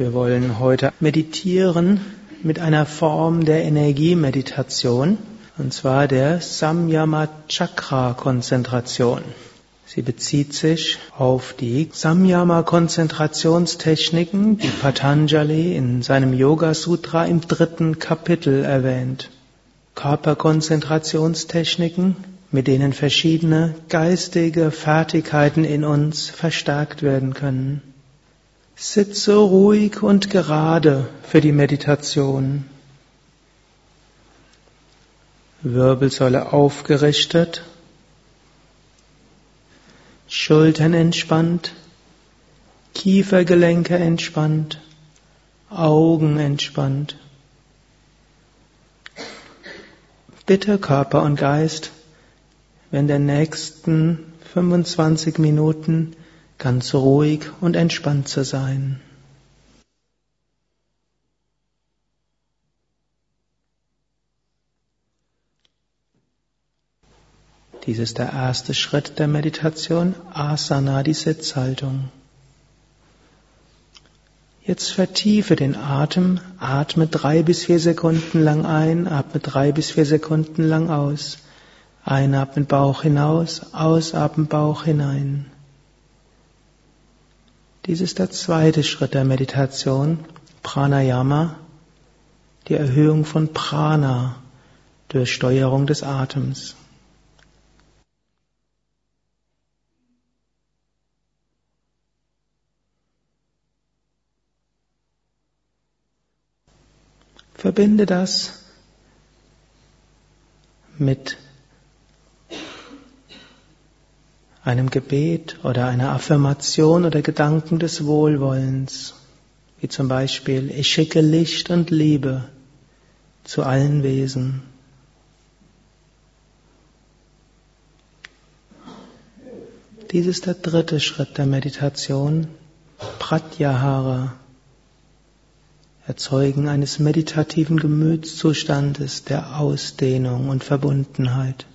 Wir wollen heute meditieren mit einer Form der Energiemeditation, und zwar der Samyama Chakra Konzentration. Sie bezieht sich auf die Samyama Konzentrationstechniken, die Patanjali in seinem Yoga Sutra im dritten Kapitel erwähnt. Körperkonzentrationstechniken, mit denen verschiedene geistige Fertigkeiten in uns verstärkt werden können. Sitze ruhig und gerade für die Meditation. Wirbelsäule aufgerichtet, Schultern entspannt, Kiefergelenke entspannt, Augen entspannt. Bitte Körper und Geist, wenn der nächsten 25 Minuten ganz ruhig und entspannt zu sein. Dies ist der erste Schritt der Meditation, Asana, die Sitzhaltung. Jetzt vertiefe den Atem, atme drei bis vier Sekunden lang ein, atme drei bis vier Sekunden lang aus. Einatmen Bauch hinaus, ausatmen Bauch hinein. Dies ist der zweite Schritt der Meditation, Pranayama, die Erhöhung von Prana durch Steuerung des Atems. Verbinde das mit einem Gebet oder einer Affirmation oder Gedanken des Wohlwollens, wie zum Beispiel, ich schicke Licht und Liebe zu allen Wesen. Dies ist der dritte Schritt der Meditation, Pratyahara, Erzeugen eines meditativen Gemütszustandes der Ausdehnung und Verbundenheit.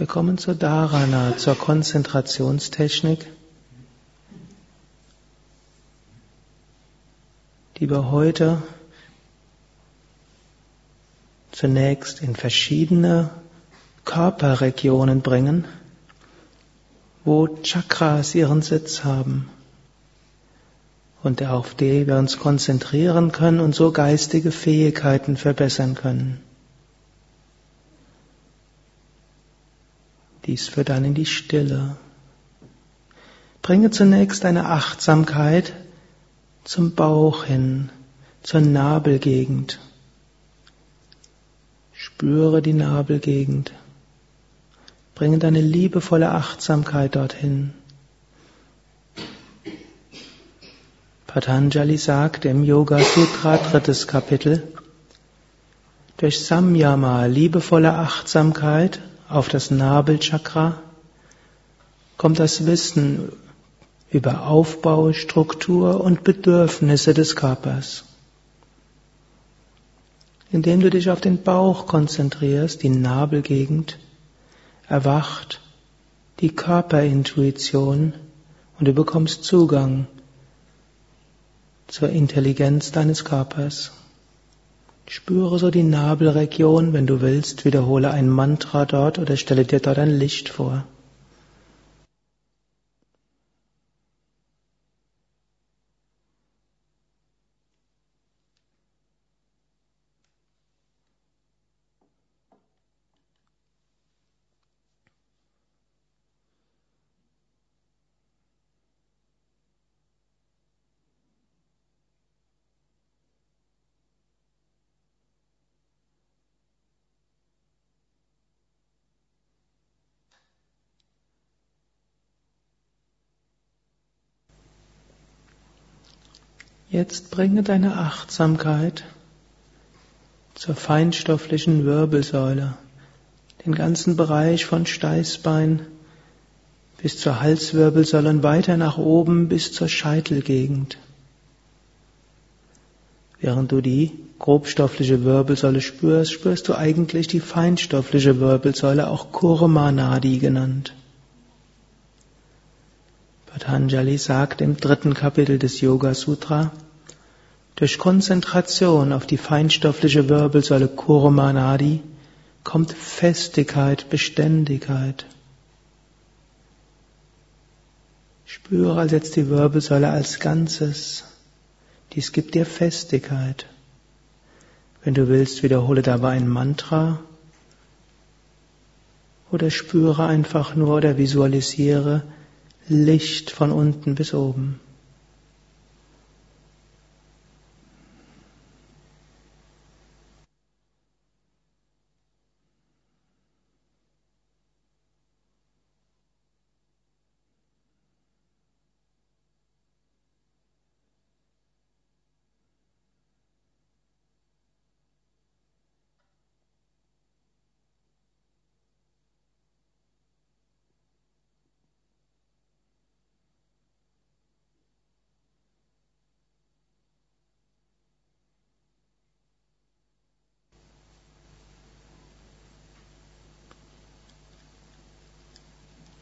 Wir kommen zur Dharana, zur Konzentrationstechnik, die wir heute zunächst in verschiedene Körperregionen bringen, wo Chakras ihren Sitz haben und auf die wir uns konzentrieren können und so geistige Fähigkeiten verbessern können. Dies führt dann in die Stille. Bringe zunächst deine Achtsamkeit zum Bauch hin, zur Nabelgegend. Spüre die Nabelgegend. Bringe deine liebevolle Achtsamkeit dorthin. Patanjali sagt im Yoga Sutra drittes Kapitel, durch Samyama, liebevolle Achtsamkeit, auf das Nabelchakra kommt das Wissen über Aufbau, Struktur und Bedürfnisse des Körpers. Indem du dich auf den Bauch konzentrierst, die Nabelgegend, erwacht die Körperintuition und du bekommst Zugang zur Intelligenz deines Körpers. Spüre so die Nabelregion, wenn du willst, wiederhole ein Mantra dort oder stelle dir dort ein Licht vor. Jetzt bringe deine Achtsamkeit zur feinstofflichen Wirbelsäule, den ganzen Bereich von Steißbein bis zur Halswirbelsäule und weiter nach oben bis zur Scheitelgegend. Während du die grobstoffliche Wirbelsäule spürst, spürst du eigentlich die feinstoffliche Wirbelsäule, auch Kurma Nadi genannt. Patanjali sagt im dritten Kapitel des Yoga Sutra, durch Konzentration auf die feinstoffliche Wirbelsäule Kurumanadi kommt Festigkeit, Beständigkeit. Spüre also jetzt die Wirbelsäule als Ganzes. Dies gibt dir Festigkeit. Wenn du willst, wiederhole dabei ein Mantra oder spüre einfach nur oder visualisiere Licht von unten bis oben.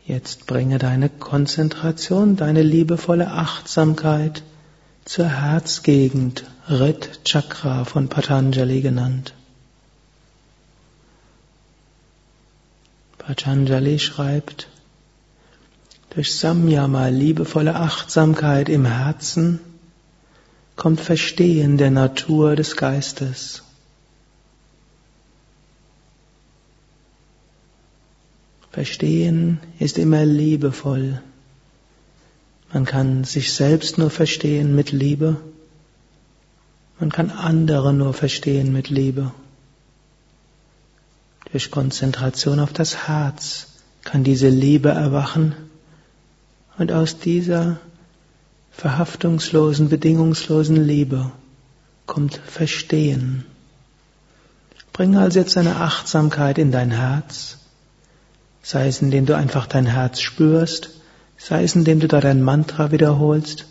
Jetzt bringe deine Konzentration, deine liebevolle Achtsamkeit zur Herzgegend, Rit Chakra von Patanjali genannt. Patanjali schreibt, durch Samyama, liebevolle Achtsamkeit im Herzen, kommt Verstehen der Natur des Geistes. Verstehen ist immer liebevoll. Man kann sich selbst nur verstehen mit Liebe. Man kann andere nur verstehen mit Liebe. Durch Konzentration auf das Herz kann diese Liebe erwachen und aus dieser verhaftungslosen, bedingungslosen Liebe kommt Verstehen. Bringe also jetzt eine Achtsamkeit in dein Herz sei es indem du einfach dein Herz spürst, sei es indem du da dein Mantra wiederholst,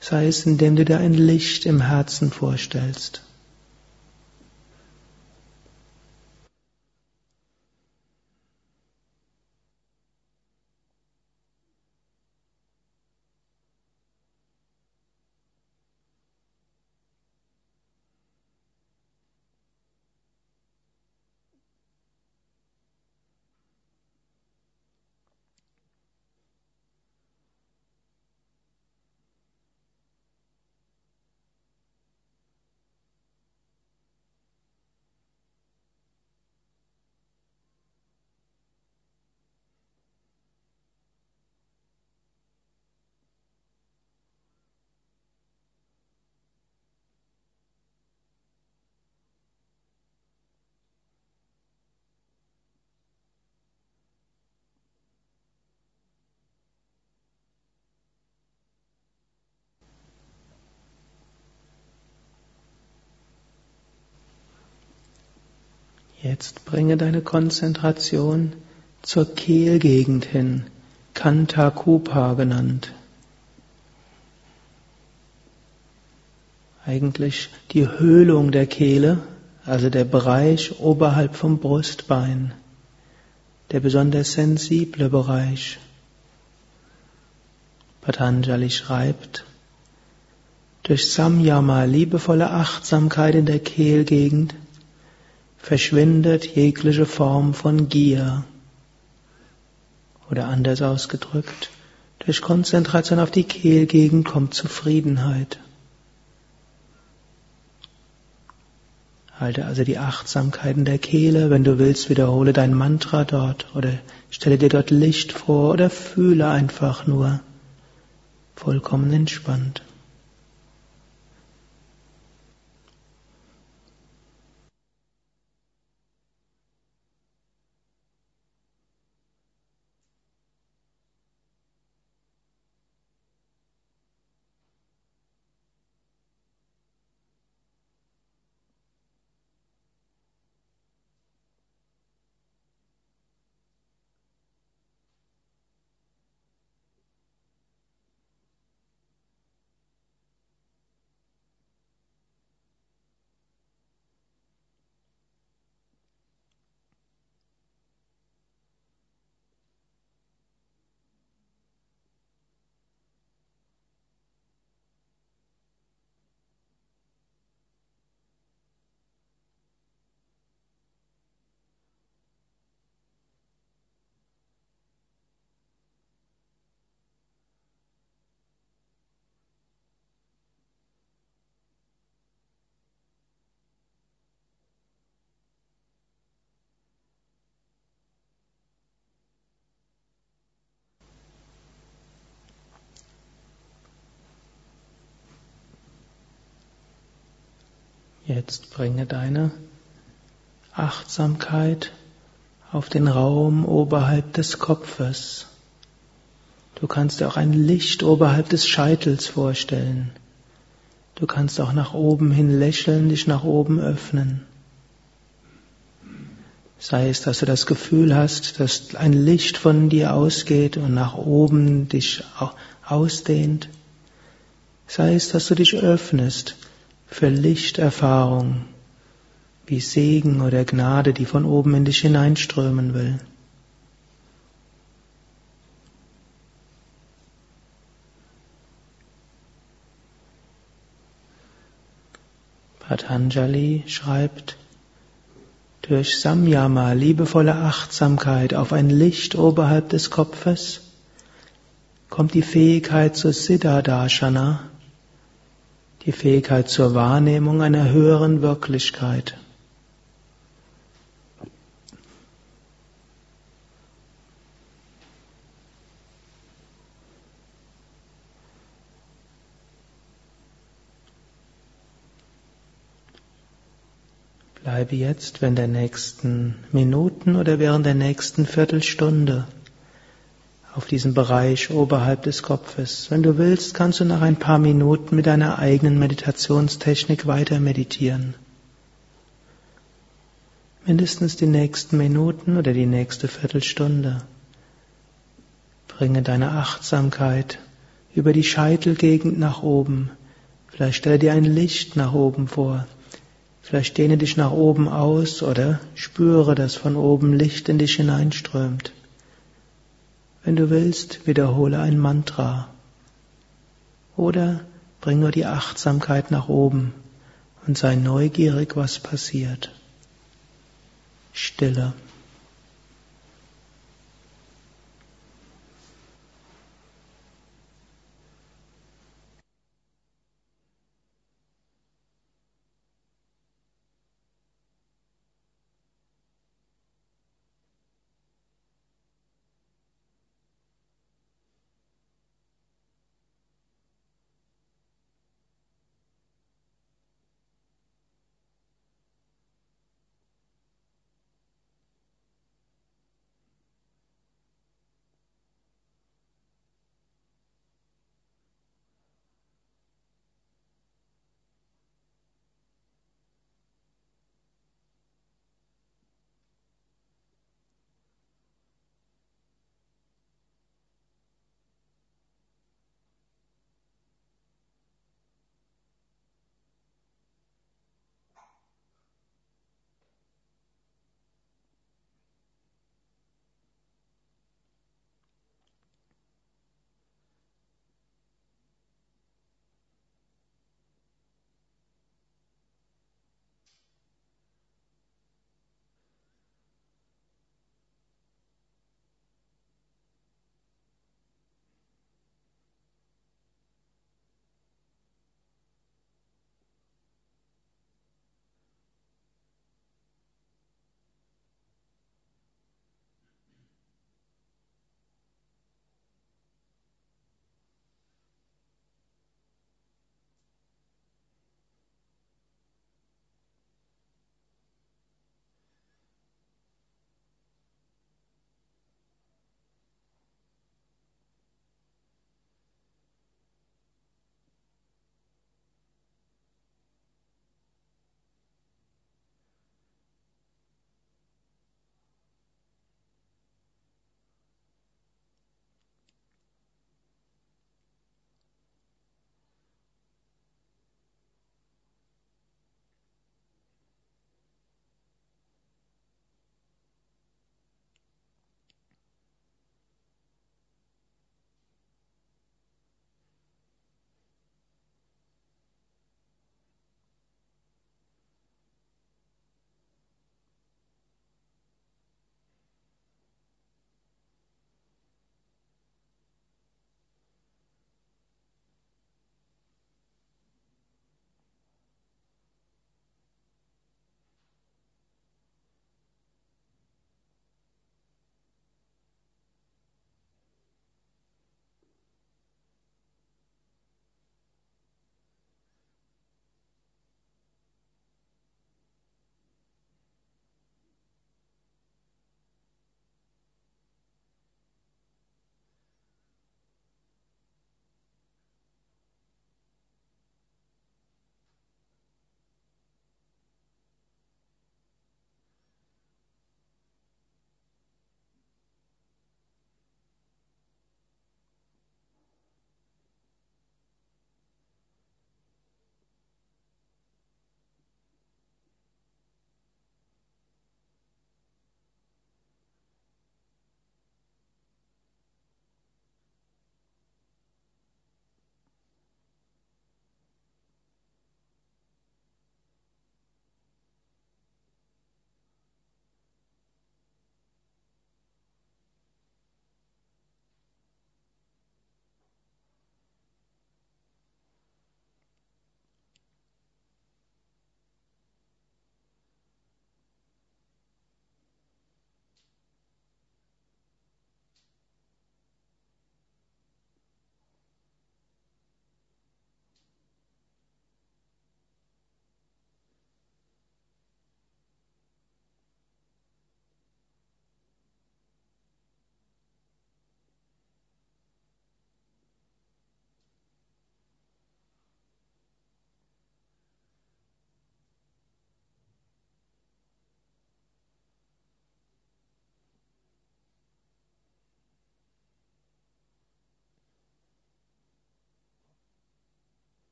sei es indem du dir ein Licht im Herzen vorstellst. Jetzt bringe deine Konzentration zur Kehlgegend hin, Kanta Kupa genannt. Eigentlich die Höhlung der Kehle, also der Bereich oberhalb vom Brustbein, der besonders sensible Bereich. Patanjali schreibt, durch Samyama, liebevolle Achtsamkeit in der Kehlgegend, verschwindet jegliche Form von Gier. Oder anders ausgedrückt, durch Konzentration auf die Kehlgegend kommt Zufriedenheit. Halte also die Achtsamkeit in der Kehle. Wenn du willst, wiederhole dein Mantra dort oder stelle dir dort Licht vor oder fühle einfach nur vollkommen entspannt. Jetzt bringe deine Achtsamkeit auf den Raum oberhalb des Kopfes. Du kannst dir auch ein Licht oberhalb des Scheitels vorstellen. Du kannst auch nach oben hin lächeln, dich nach oben öffnen. Sei es, dass du das Gefühl hast, dass ein Licht von dir ausgeht und nach oben dich ausdehnt. Sei es, dass du dich öffnest für Lichterfahrung, wie Segen oder Gnade, die von oben in dich hineinströmen will. Patanjali schreibt, durch Samyama, liebevolle Achtsamkeit auf ein Licht oberhalb des Kopfes, kommt die Fähigkeit zur Siddhardarshana, die Fähigkeit zur Wahrnehmung einer höheren Wirklichkeit. Bleibe jetzt während der nächsten Minuten oder während der nächsten Viertelstunde auf diesem Bereich oberhalb des Kopfes. Wenn du willst, kannst du nach ein paar Minuten mit deiner eigenen Meditationstechnik weiter meditieren. Mindestens die nächsten Minuten oder die nächste Viertelstunde. Bringe deine Achtsamkeit über die Scheitelgegend nach oben. Vielleicht stelle dir ein Licht nach oben vor. Vielleicht dehne dich nach oben aus oder spüre, dass von oben Licht in dich hineinströmt. Wenn du willst, wiederhole ein Mantra. Oder bring nur die Achtsamkeit nach oben und sei neugierig, was passiert. Stille.